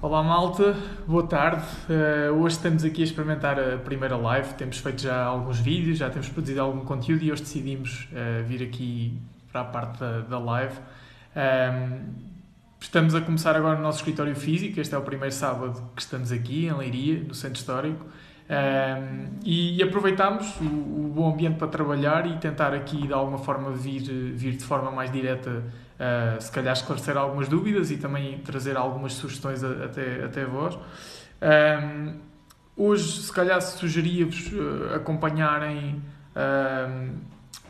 Olá malta, boa tarde. Uh, hoje estamos aqui a experimentar a primeira live. Temos feito já alguns vídeos, já temos produzido algum conteúdo e hoje decidimos uh, vir aqui para a parte da, da live. Um, ehm, estamos a começar agora no nosso escritório físico. Este é o primeiro sábado que estamos aqui em Leiria, no Centro Histórico. Um, e aproveitamos o, o, bom ambiente para trabalhar e tentar aqui de alguma forma vir, vir de forma mais direta, uh, se calhar esclarecer algumas dúvidas e também trazer algumas sugestões a, até, até vós. Um, hoje, se calhar, sugeria-vos uh, acompanharem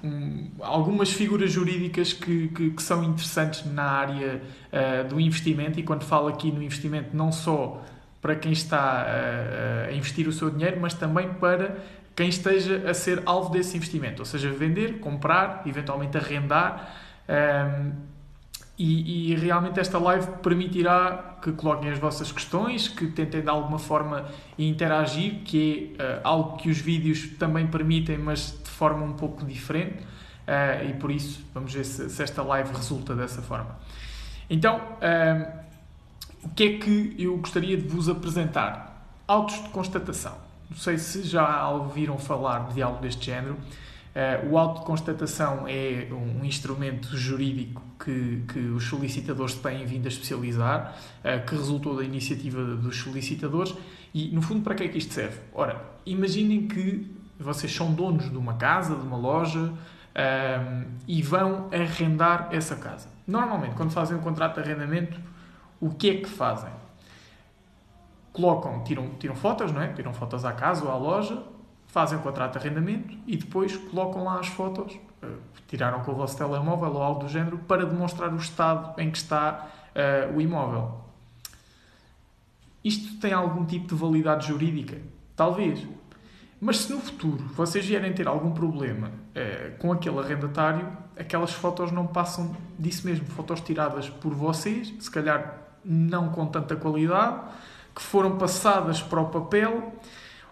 um, algumas figuras jurídicas que, que, que, são interessantes na área uh, do investimento e quando falo aqui no investimento não só para quem está a, a investir o seu dinheiro, mas também para quem esteja a ser alvo desse investimento, ou seja, vender, comprar, eventualmente arrendar. Um, e, e, realmente esta live permitirá que coloquem as vossas questões, que tentem de alguma forma interagir, que é uh, algo que os vídeos também permitem, mas de forma um pouco diferente. E por isso, vamos ver se, se, esta live resulta dessa forma. Então, uh, o que é que eu gostaria de vos apresentar? Autos de constatação. Não sei se já ouviram falar de algo deste género. Uh, o auto de constatação é um instrumento jurídico que, que os solicitadores têm vindo a especializar, uh, que resultou da iniciativa dos solicitadores. E, no fundo, para que é que isto serve? Ora, imaginem que vocês são donos de uma casa, de uma loja, uh, e vão arrendar essa casa. Normalmente, quando fazem um contrato de arrendamento, o que é que fazem? Colocam, tiram, tiram fotos, não é? Tiram fotos à casa ou à loja, fazem o contrato de arrendamento e depois colocam lá as fotos, uh, tiraram com o vosso telemóvel ou algo do género, para demonstrar o estado em que está uh, o imóvel. Isto tem algum tipo de validade jurídica? Talvez. Mas se no futuro vocês vierem ter algum problema uh, com aquele arrendatário, aquelas fotos não passam disso mesmo. Fotos tiradas por vocês, se calhar não com tanta qualidade, que foram passadas para o papel.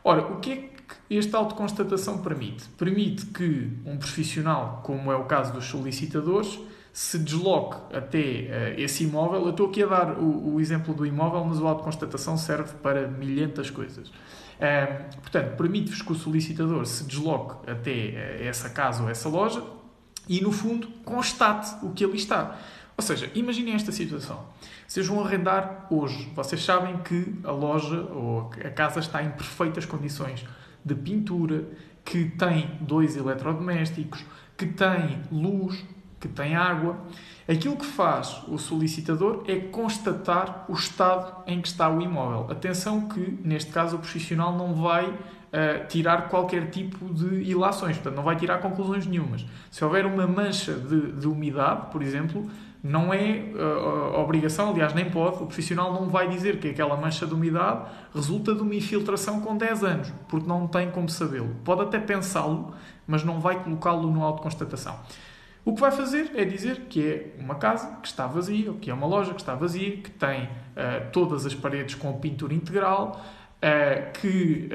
Ora, o que é que esta autoconstatação permite? Permite que um profissional, como é o caso dos solicitadores, se desloque até uh, esse imóvel. Eu estou aqui a dar o, o exemplo do imóvel, mas a autoconstatação serve para milhentas coisas. Uh, portanto, permite-vos que o solicitador se desloque até uh, essa casa ou essa loja e, no fundo, constate o que ali está. Ou seja, imaginem esta situação. Vocês vão arrendar hoje. Vocês sabem que a loja ou a casa está em perfeitas condições de pintura, que tem dois eletrodomésticos, que tem luz, que tem água. Aquilo que faz o solicitador é constatar o estado em que está o imóvel. Atenção que, neste caso, o profissional não vai uh, tirar qualquer tipo de ilações, portanto, não vai tirar conclusões nenhumas. Se houver uma mancha de, de umidade, por exemplo, não é uh, obrigação, aliás, nem pode, o profissional não vai dizer que aquela mancha de umidade resulta de uma infiltração com 10 anos, porque não tem como sabê-lo. Pode até pensá-lo, mas não vai colocá-lo no auto constatação. O que vai fazer é dizer que é uma casa que está vazia, ou que é uma loja que está vazia, que tem uh, todas as paredes com pintura integral, uh, que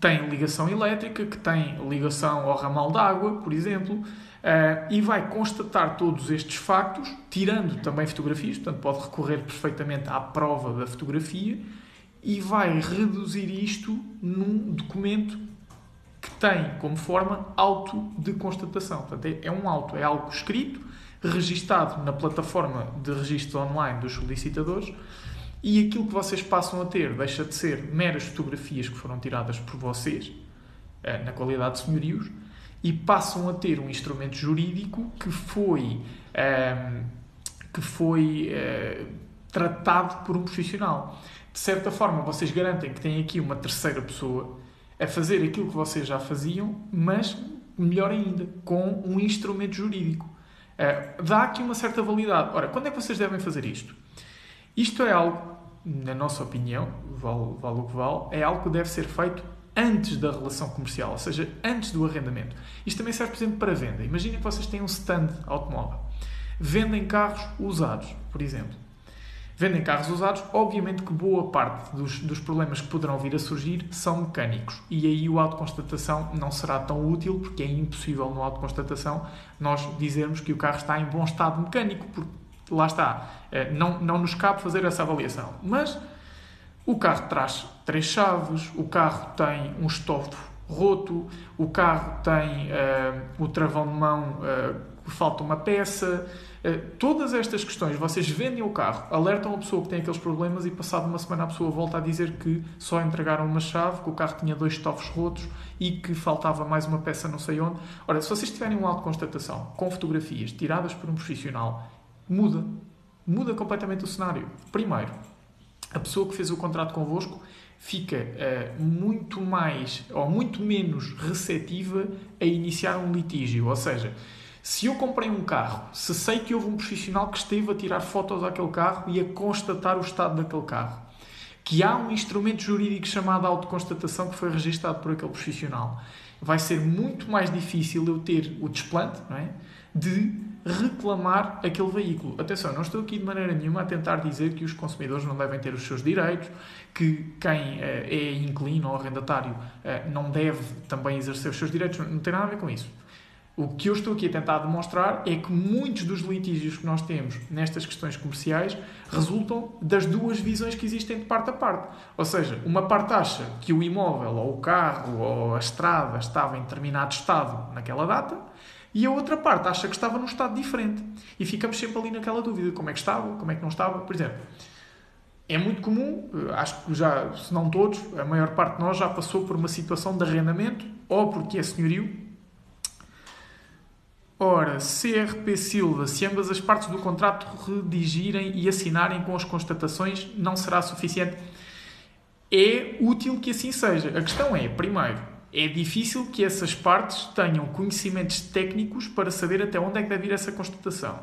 tem ligação elétrica, que tem ligação ao ramal de água, por exemplo, Uh, e vai constatar todos estes factos, tirando também fotografias, portanto, pode recorrer perfeitamente à prova da fotografia e vai reduzir isto num documento que tem como forma auto de constatação. Portanto, é, é um auto, é algo escrito, registado na plataforma de registro online dos solicitadores e aquilo que vocês passam a ter deixa de ser meras fotografias que foram tiradas por vocês, uh, na qualidade de senhorios, e passam a ter um instrumento jurídico que foi, um, ehm, que foi uh, tratado por um profissional. De certa forma, vocês garantem que têm aqui uma terceira pessoa a fazer aquilo que vocês já faziam, mas melhor ainda, com um instrumento jurídico. Uh, dá aqui uma certa validade. Ora, quando é que vocês devem fazer isto? Isto é algo, na nossa opinião, vale, vale o que vale, é algo que deve ser feito antes da relação comercial, ou seja, antes do arrendamento. Isto também serve, por exemplo, para venda. Imaginem que vocês têm um stand automóvel. Vendem carros usados, por exemplo. Vendem carros usados, obviamente que boa parte dos, dos problemas que poderão vir a surgir são mecânicos. E aí o autoconstatação não será tão útil, porque é impossível no autoconstatação nós dizermos que o carro está em bom estado mecânico, porque lá está, uh, não, não nos cabe fazer essa avaliação. Mas o carro traz três chaves, o carro tem um estofo roto, o carro tem uh, o travão de mão, uh, falta uma peça. Uh, todas estas questões, vocês vendem o carro, alertam a pessoa que tem aqueles problemas e passado uma semana a pessoa volta a dizer que só entregaram uma chave, que o carro tinha dois estofos rotos e que faltava mais uma peça não sei onde. Ora, se vocês tiverem um auto constatação com fotografias tiradas por um profissional, muda. Muda completamente o cenário. Primeiro, a pessoa que fez o contrato convosco fica uh, muito mais ou muito menos receptiva a iniciar um litígio. Ou seja, se eu comprei um carro, se sei que houve um profissional que esteve a tirar fotos daquele carro e a constatar o estado daquele carro, que há um instrumento jurídico chamado autoconstatação que foi registado por aquele profissional, vai ser muito mais difícil eu ter o desplante não é? de reclamar aquele veículo. Atenção, não estou aqui de maneira nenhuma a tentar dizer que os consumidores não devem ter os seus direitos, que quem uh, é inclino ou arrendatário uh, não deve também exercer os seus direitos, não tem nada a ver com isso. O que eu estou aqui a tentar demonstrar é que muitos dos litígios que nós temos nestas questões comerciais resultam das duas visões que existem de parte a parte. Ou seja, uma parte acha que o imóvel, ou o carro, ou a estrada estava em determinado estado naquela data, e a outra parte acha que estava num estado diferente. E ficamos sempre ali naquela dúvida: como é que estava, como é que não estava. Por exemplo, é muito comum, eh, acho que já, se não todos, a maior parte de nós já passou por uma situação de arrendamento, ou porque é senhorio. Ora, CRP Silva, se ambas as partes do contrato redigirem e assinarem com as constatações, não será suficiente. É útil que assim seja. A questão é, primeiro, é difícil que essas partes tenham conhecimentos técnicos para saber até onde é que deve ir essa constatação.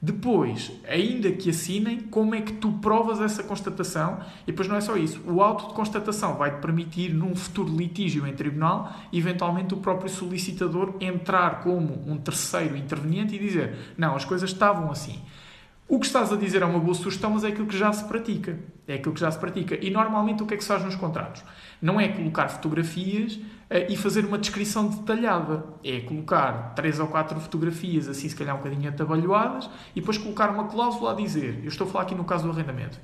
Depois, ainda que assinem, como é que tu provas essa constatação? E depois não é só isso. O auto de constatação vai te permitir, num futuro litígio em tribunal, eventualmente o próprio solicitador entrar como um terceiro interveniente e dizer: não, as coisas estavam assim. O que estás a dizer é uma boa sugestão, mas é aquilo que já se pratica. É aquilo que já se pratica. E normalmente o que é que se faz nos contratos? Não é colocar fotografias uh, e fazer uma descrição detalhada. É colocar três ou quatro fotografias, assim se calhar um bocadinho atabalhoadas, e depois colocar uma cláusula a dizer. Eu estou a falar aqui no caso do arrendamento.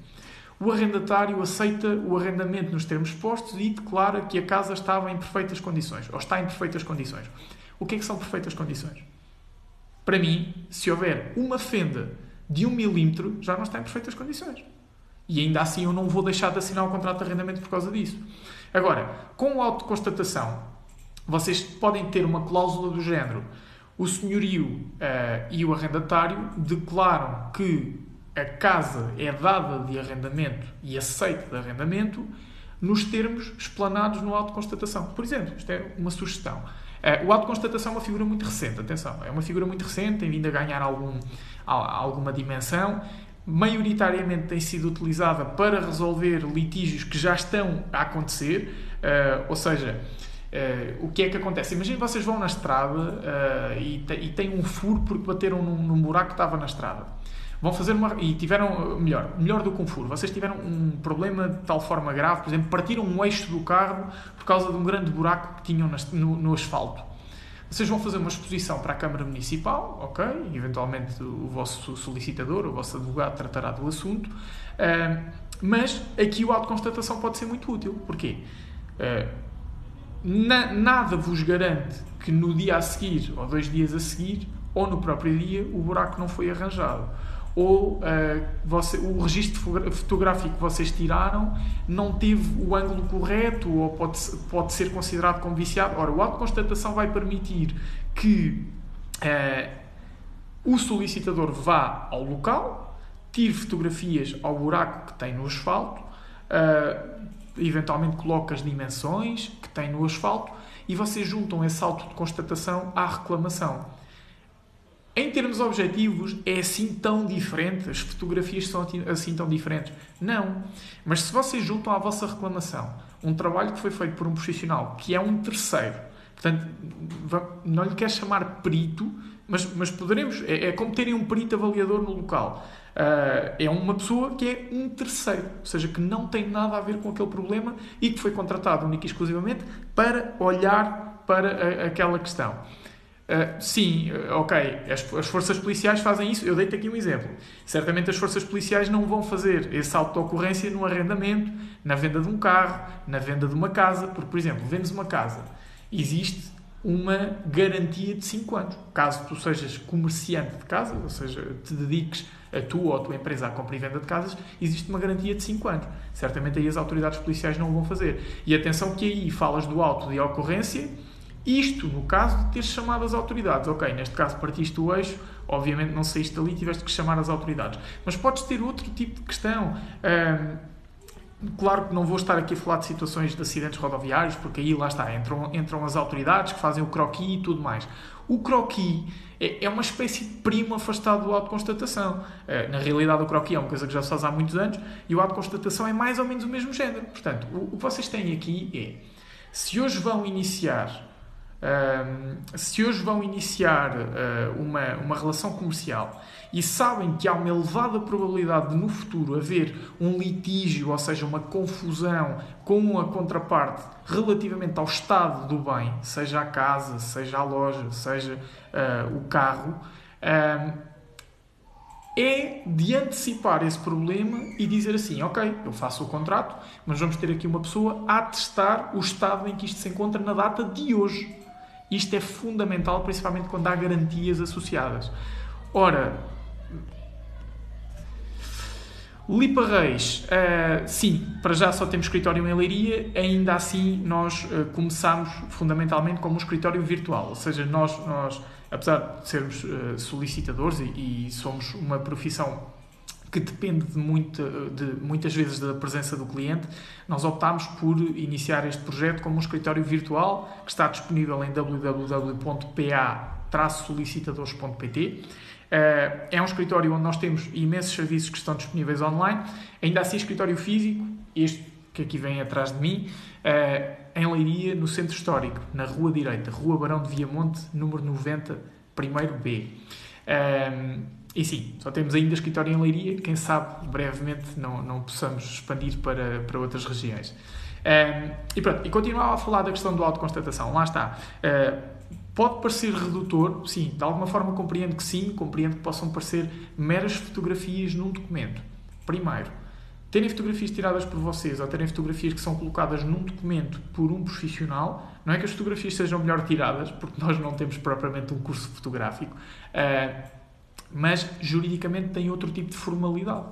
O arrendatário aceita o arrendamento nos termos postos e declara que a casa estava em perfeitas condições, ou está em perfeitas condições. O que é que são perfeitas condições? Para mim, se houver uma fenda de um milímetro já não está em perfeitas condições. E ainda assim eu não vou deixar de assinar o contrato de arrendamento por causa disso. Agora, com o auto de constatação, vocês podem ter uma cláusula do género: o senhorio uh, e o arrendatário declaram que a casa é dada de arrendamento e aceita de arrendamento nos termos explanados no auto de constatação. Por exemplo, isto é uma sugestão. Uh, o auto de constatação é uma figura muito recente, atenção, é uma figura muito recente, tem vindo a ganhar algum, alguma dimensão. Maioritariamente tem sido utilizada para resolver litígios que já estão a acontecer, uh, ou seja, uh, o que é que acontece? Imagina vocês vão na estrada uh, e, te, e têm um furo porque bateram num, num buraco que estava na estrada vão fazer uma. E tiveram. Melhor, melhor do que um furo. Vocês tiveram um problema de tal forma grave, por exemplo, partiram um eixo do carro por causa de um grande buraco que tinham no, no asfalto. Vocês vão fazer uma exposição para a Câmara Municipal, ok? Eventualmente o vosso solicitador, o vosso advogado tratará do assunto. Uh, mas aqui o auto de constatação pode ser muito útil. Porquê? Uh, na, nada vos garante que no dia a seguir, ou dois dias a seguir, ou no próprio dia, o buraco não foi arranjado ou uh, você, o registro fotográfico que vocês tiraram não teve o ângulo correto ou pode, pode ser considerado como viciado. Ora, o auto de constatação vai permitir que uh, o solicitador vá ao local, tire fotografias ao buraco que tem no asfalto, uh, eventualmente coloque as dimensões que tem no asfalto e vocês juntam esse auto de constatação à reclamação. Em termos objetivos, é assim tão diferente? As fotografias são assim tão diferentes? Não. Mas se vocês juntam à vossa reclamação um trabalho que foi feito por um profissional que é um terceiro, portanto, não lhe quer chamar perito, mas, mas poderemos, é, é como terem um perito avaliador no local. Uh, é uma pessoa que é um terceiro, ou seja, que não tem nada a ver com aquele problema e que foi contratado única e exclusivamente para olhar para a, aquela questão. Uh, sim, uh, ok, as, as, forças policiais fazem isso. Eu dei-te aqui um exemplo. Certamente as forças policiais não vão fazer esse auto de ocorrência no arrendamento, na venda de um carro, na venda de uma casa. Porque, por exemplo, vendes uma casa, existe uma garantia de 5 anos. Caso tu sejas comerciante de casa, ou seja, te dediques a tu ou a tua empresa à compra e venda de casas, existe uma garantia de 5 anos. Certamente aí as autoridades policiais não o vão fazer. E atenção que aí falas do auto de ocorrência isto no caso de teres chamado as autoridades. Ok, neste caso partiste o eixo, obviamente não saíste dali, tiveste que chamar as autoridades. Mas podes ter outro tipo de questão. claro que não vou estar aqui a falar de situações de acidentes rodoviários, porque aí lá está, entram, entram as autoridades que fazem o croquis e tudo mais. O croquis é, é uma espécie de primo afastado do auto de constatação. Uh, na realidade, o croquis é uma coisa que já se faz há muitos anos e o auto de constatação é mais ou menos o mesmo género. Portanto, o, o que vocês têm aqui é, se hoje vão iniciar se hoje vão iniciar uh, uma, uma relação comercial e sabem que há uma elevada probabilidade de no futuro haver um litígio, ou seja, uma confusão com a contraparte relativamente ao estado do bem, seja a casa, seja a loja, seja uh, o carro, é de antecipar esse problema e dizer assim: ok, eu faço o contrato, mas vamos ter aqui uma pessoa a testar o estado em que isto se encontra na data de hoje. Isto é fundamental, principalmente quando há garantias associadas. Ora, Lipa Reis, uh, sim, para já só temos escritório em Leiria, ainda assim nós uh, começamos fundamentalmente como um escritório virtual, ou seja, nós, nós apesar de sermos uh, solicitadores e, e, somos uma profissão que depende de, de muitas vezes da presença do cliente, nós optámos por iniciar este projeto como um escritório virtual que está disponível em www.pa-solicitadores.pt. Eh, é um escritório onde nós temos imensos serviços que estão disponíveis online. Ainda assim, escritório físico, este que aqui vem atrás de mim, eh, em Leiria, no Centro Histórico, na Rua Direita, Rua Barão de Viamonte, número 90, primeiro B. E sim, só temos ainda escritório em Leiria, quem sabe brevemente não, não possamos expandir para, para outras regiões. Um, e pronto, e continuava a falar da questão do autoconstatação, lá está. Uh, pode parecer redutor, sim, de alguma forma compreendo que sim, compreendo que possam parecer meras fotografias num documento. Primeiro, terem fotografias tiradas por vocês ou terem fotografias que são colocadas num documento por um profissional, não é que as fotografias sejam melhor tiradas, porque nós não temos propriamente um curso fotográfico. Uh, mas juridicamente tem outro tipo de formalidade.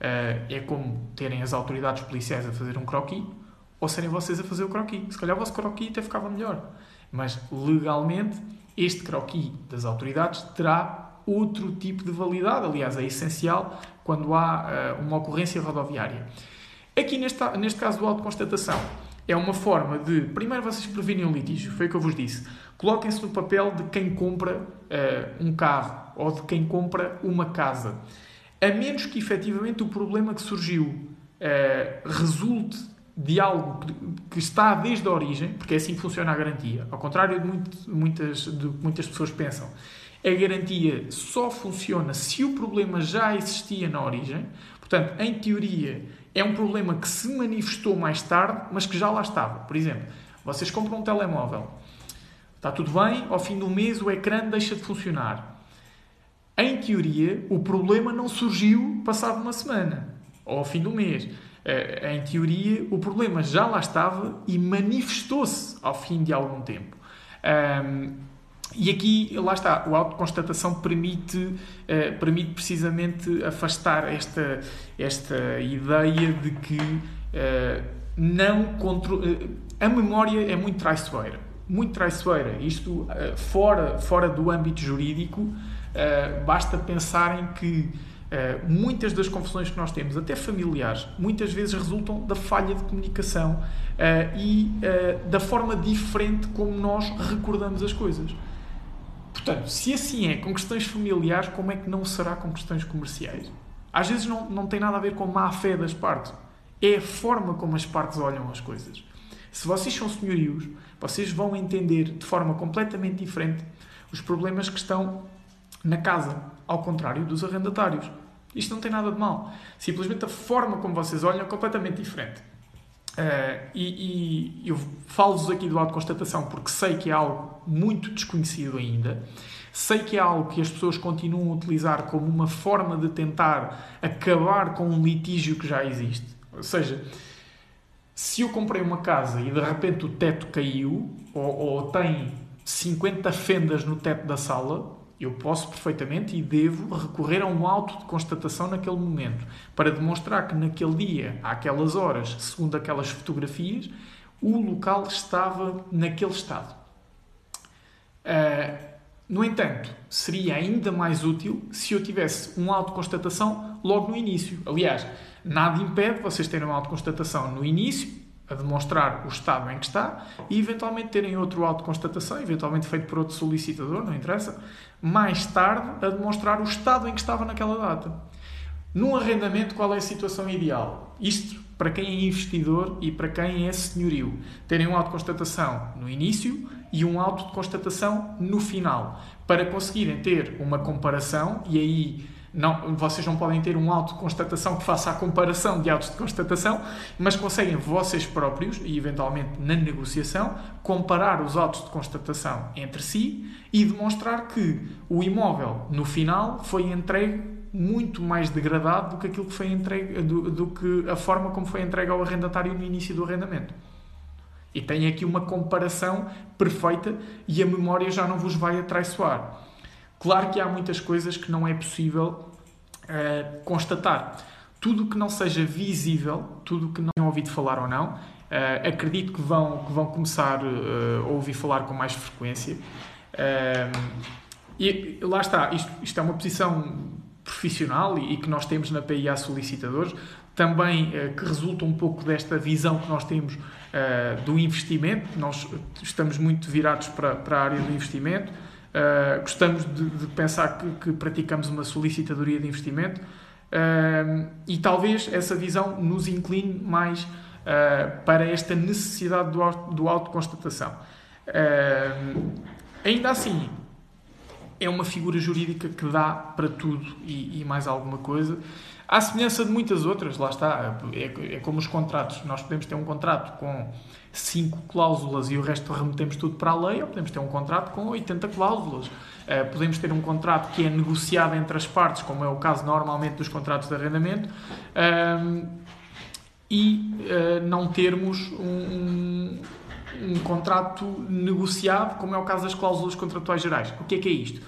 Uh, é como terem as autoridades policiais a fazer um croquis ou serem vocês a fazer o croquis. Se calhar o vosso croquis até ficava melhor. Mas legalmente, este croquis das autoridades terá outro tipo de validade. Aliás, é essencial quando há uh, uma ocorrência rodoviária. Aqui, neste, neste caso do auto constatação, é uma forma de, primeiro, vocês prevenirem o litígio. Foi o que eu vos disse. Coloquem-se no papel de quem compra uh, um carro ou de quem compra uma casa. A menos que efetivamente o problema que surgiu uh, resulte de algo que está desde a origem, porque é assim que funciona a garantia, ao contrário de, muito, muitas, de muitas pessoas pensam. A garantia só funciona se o problema já existia na origem. Portanto, em teoria, é um problema que se manifestou mais tarde, mas que já lá estava. Por exemplo, vocês compram um telemóvel, está tudo bem, ao fim do mês o ecrã deixa de funcionar. Em teoria, o problema não surgiu passado uma semana ou ao fim do mês. Eh, em teoria, o problema já lá estava e manifestou-se ao fim de algum tempo. E aqui, lá está, a autoconstatação permite, eh, permite precisamente afastar esta, esta ideia de que eh, não contro... a memória é muito traiçoeira. Muito traiçoeira. Isto fora, fora do âmbito jurídico, Uh, basta pensarem que uh, muitas das confusões que nós temos, até familiares, muitas vezes resultam da falha de comunicação uh, e da forma diferente como nós recordamos as coisas. Portanto, se assim é com questões familiares, como é que não será com questões comerciais? Às vezes não, não tem nada a ver com má fé das partes. É a forma como as partes olham as coisas. Se vocês são senhorios, vocês vão entender de forma completamente diferente os problemas que estão na casa, ao contrário dos arrendatários. Isto não tem nada de mal. Simplesmente a forma como vocês olham é completamente diferente. Uh, e, e, eu falo-vos aqui do auto de constatação porque sei que é algo muito desconhecido ainda. Sei que é algo que as pessoas continuam a utilizar como uma forma de tentar acabar com um litígio que já existe. Ou seja, se eu comprei uma casa e de repente o teto caiu, ou, ou tem 50 fendas no teto da sala, eu posso perfeitamente e devo recorrer a um auto de constatação naquele momento para demonstrar que naquele dia, àquelas horas, segundo aquelas fotografias, o local estava naquele estado. Uh, no entanto, seria ainda mais útil se eu tivesse um auto de constatação logo no início. Aliás, nada impede vocês terem uma auto de constatação no início, a demonstrar o estado em que está, e eventualmente terem outro auto de constatação, eventualmente feito por outro solicitador, não interessa, mais tarde a demonstrar o estado em que estava naquela data. Num arrendamento, qual é a situação ideal? Isto para quem é investidor e para quem é senhorio. Terem um auto de constatação no início e um auto de constatação no final, para conseguirem ter uma comparação e aí não, vocês não podem ter um auto de constatação que faça a comparação de autos de constatação, mas conseguem vocês próprios, e eventualmente na negociação, comparar os autos de constatação entre si e demonstrar que o imóvel, no final, foi entregue muito mais degradado do que aquilo que foi entregue, do, do que a forma como foi entregue ao arrendatário no início do arrendamento. E tem aqui uma comparação perfeita e a memória já não vos vai atraiçoar. Claro que há muitas coisas que não é possível uh, constatar. Tudo que não seja visível, tudo que não tenham ouvido falar ou não, uh, acredito que vão, que vão começar uh, a ouvir falar com mais frequência. e lá está, isto, isto é uma posição profissional e, que nós temos na PIA solicitadores, também que resulta um pouco desta visão que nós temos do investimento. Nós estamos muito virados para, para a área do investimento. Uh, gostamos de, de pensar que, que, praticamos uma solicitadoria de investimento uh, e talvez essa visão nos incline mais para esta necessidade do, auto, do autoconstatação. ainda assim, é uma figura jurídica que dá para tudo e, e mais alguma coisa. À semelhança de muitas outras, lá está, é, é, como os contratos. Nós podemos ter um contrato com cinco cláusulas e o resto remetemos tudo para a lei, ou podemos ter um contrato com 80 cláusulas. Uh, podemos ter um contrato que é negociado entre as partes, como é o caso normalmente dos contratos de arrendamento, uh, e uh, não termos um, um, um, contrato negociado, como é o caso das cláusulas contratuais gerais. O que é que é isto?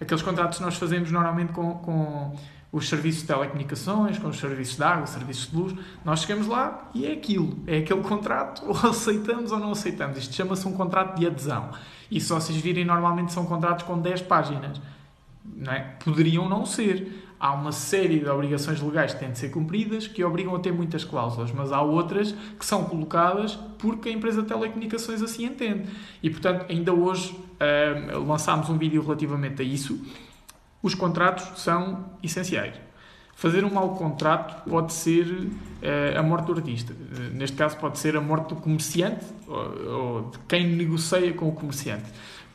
Aqueles contratos que nós fazemos normalmente com, com os serviços de telecomunicações, com os serviços de água, serviços de luz, nós chegamos lá e é aquilo, é aquele contrato, ou aceitamos ou não aceitamos. Isto chama-se um contrato de adesão. E se vocês virem, normalmente são contratos com 10 páginas. Não é? Poderiam não ser. Há uma série de obrigações legais que têm de ser cumpridas que obrigam a ter muitas cláusulas, mas há outras que são colocadas porque a empresa de telecomunicações assim entende. E, portanto, ainda hoje uh, lançámos um vídeo relativamente a isso os contratos são essenciais. Fazer um mau contrato pode ser uh, a morte do artista. Uh, neste caso, pode ser a morte do comerciante ou, ou, de quem negocia com o comerciante.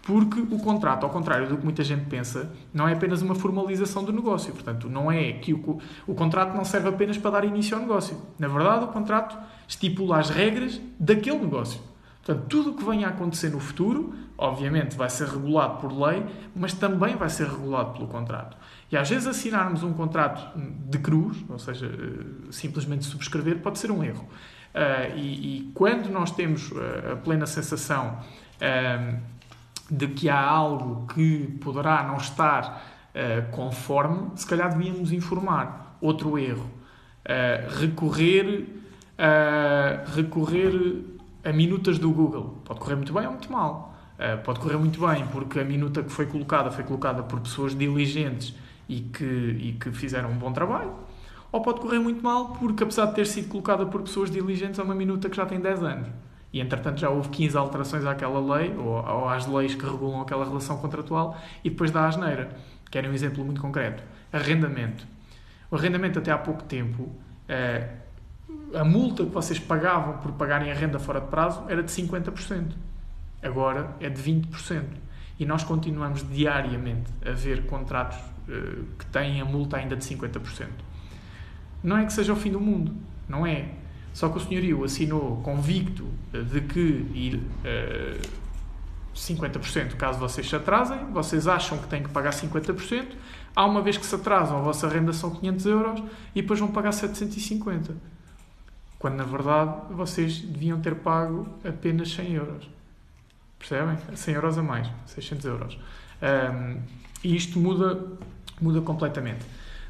Porque o contrato, ao contrário do que muita gente pensa, não é apenas uma formalização do negócio. Portanto, não é que o, o contrato não serve apenas para dar início ao negócio. Na verdade, o contrato estipula as regras daquele negócio. Portanto, tudo o que venha a acontecer no futuro, obviamente, vai ser regulado por lei, mas também vai ser regulado pelo contrato. E às vezes assinarmos um contrato de cruz, ou seja, eh, simplesmente subscrever, pode ser um erro. Uh, e, e, quando nós temos uh, a plena sensação de que há algo que poderá não estar conforme, se calhar devíamos informar. Outro erro. recorrer, recorrer a minutas do Google. Pode correr muito bem ou muito mal. Uh, pode correr muito bem porque a minuta que foi colocada foi colocada por pessoas diligentes e que, e que fizeram um bom trabalho. Ou pode correr muito mal porque, apesar de ter sido colocada por pessoas diligentes, é uma minuta que já tem 10 anos. E, entretanto, já houve 15 alterações àquela lei ou, ou às leis que regulam aquela relação contratual e depois dá a asneira. Querem um exemplo muito concreto. Arrendamento. O arrendamento, até há pouco tempo, uh, a multa que vocês pagavam por pagarem a renda fora de prazo era de 50%. Agora é de 20%. E nós continuamos diariamente a ver contratos uh, que têm a multa ainda de 50%. Não é que seja o fim do mundo, não é. Só que o senhorio assinou convicto de que uh, 50% caso vocês se atrasem, vocês acham que têm que pagar 50%, há uma vez que se atrasam, a vossa renda são 500 euros e depois vão pagar 750. Quando na verdade vocês deviam ter pago apenas 100 euros. Percebem? 100 euros a mais, 600 euros. Um, e isto muda, muda completamente.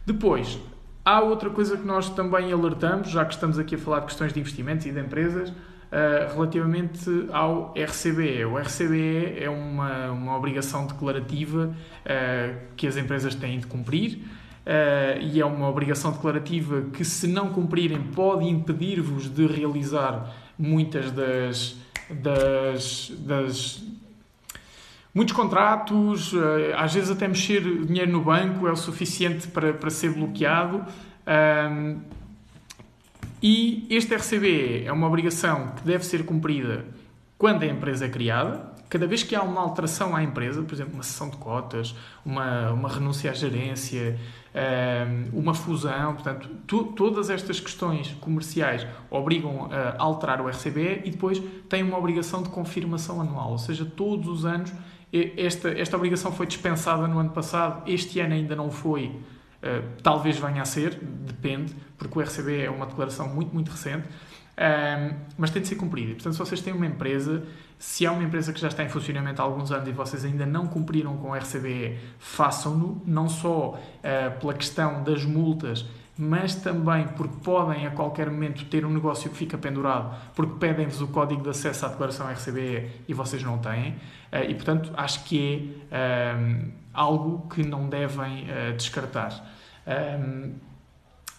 Depois, há outra coisa que nós também alertamos, já que estamos aqui a falar de questões de investimentos e de empresas, uh, relativamente ao RCBE. O RCBE é uma, uma obrigação declarativa uh, que as empresas têm de cumprir. Uh, e é uma obrigação declarativa que, se não cumprirem, pode impedir-vos de realizar muitas das, das, das muitos contratos, eh, às vezes até mexer dinheiro no banco é o suficiente para, para ser bloqueado. e este RCBE é uma obrigação que deve ser cumprida quando a empresa é criada. Cada vez que há uma alteração à empresa, por exemplo, uma sessão de cotas, uma, uma renúncia à gerência, uma fusão, portanto, todas estas questões comerciais obrigam a alterar o RCBE e depois têm uma obrigação de confirmação anual, ou seja, todos os anos esta, esta obrigação foi dispensada no ano passado, este ano ainda não foi, uh, talvez venha a ser, depende, porque o RCB é uma declaração muito, muito recente, uh, mas tem de ser cumprida. Portanto, se vocês têm uma empresa, se há uma empresa que já está em funcionamento há alguns anos e vocês ainda não cumpriram com o RCBE, façam-no, não só uh, pela questão das multas, mas também porque podem a qualquer momento ter um negócio que fica pendurado, porque pedem-vos o código de acesso à declaração RCBE e vocês não têm. Eh, e, portanto, acho que é um, algo que não devem uh, descartar. Um,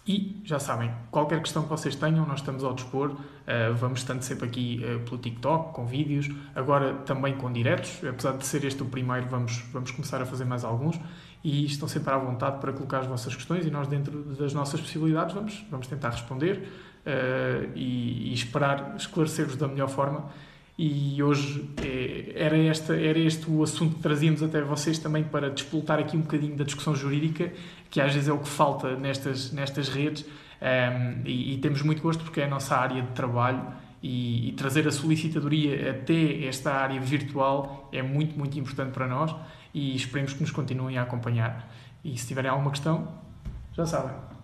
e já sabem, qualquer questão que vocês tenham, nós estamos ao dispor. Uh, vamos estando sempre aqui uh, pelo TikTok, com vídeos, agora também com diretos. Apesar de ser este o primeiro, vamos, vamos começar a fazer mais alguns. E estão sempre à vontade para colocar as vossas questões e nós, dentro das nossas possibilidades, vamos, vamos tentar responder uh, e, e esperar esclarecer-vos da melhor forma e hoje é, era, esta, era este o assunto que trazíamos até vocês também para despoltar aqui um bocadinho da discussão jurídica, que às vezes é o que falta nestas, nestas redes, um, e, e, temos muito gosto porque é a nossa área de trabalho e, e, trazer a solicitadoria até esta área virtual é muito, muito importante para nós e esperemos que nos continuem a acompanhar. E se tiverem alguma questão, já sabem.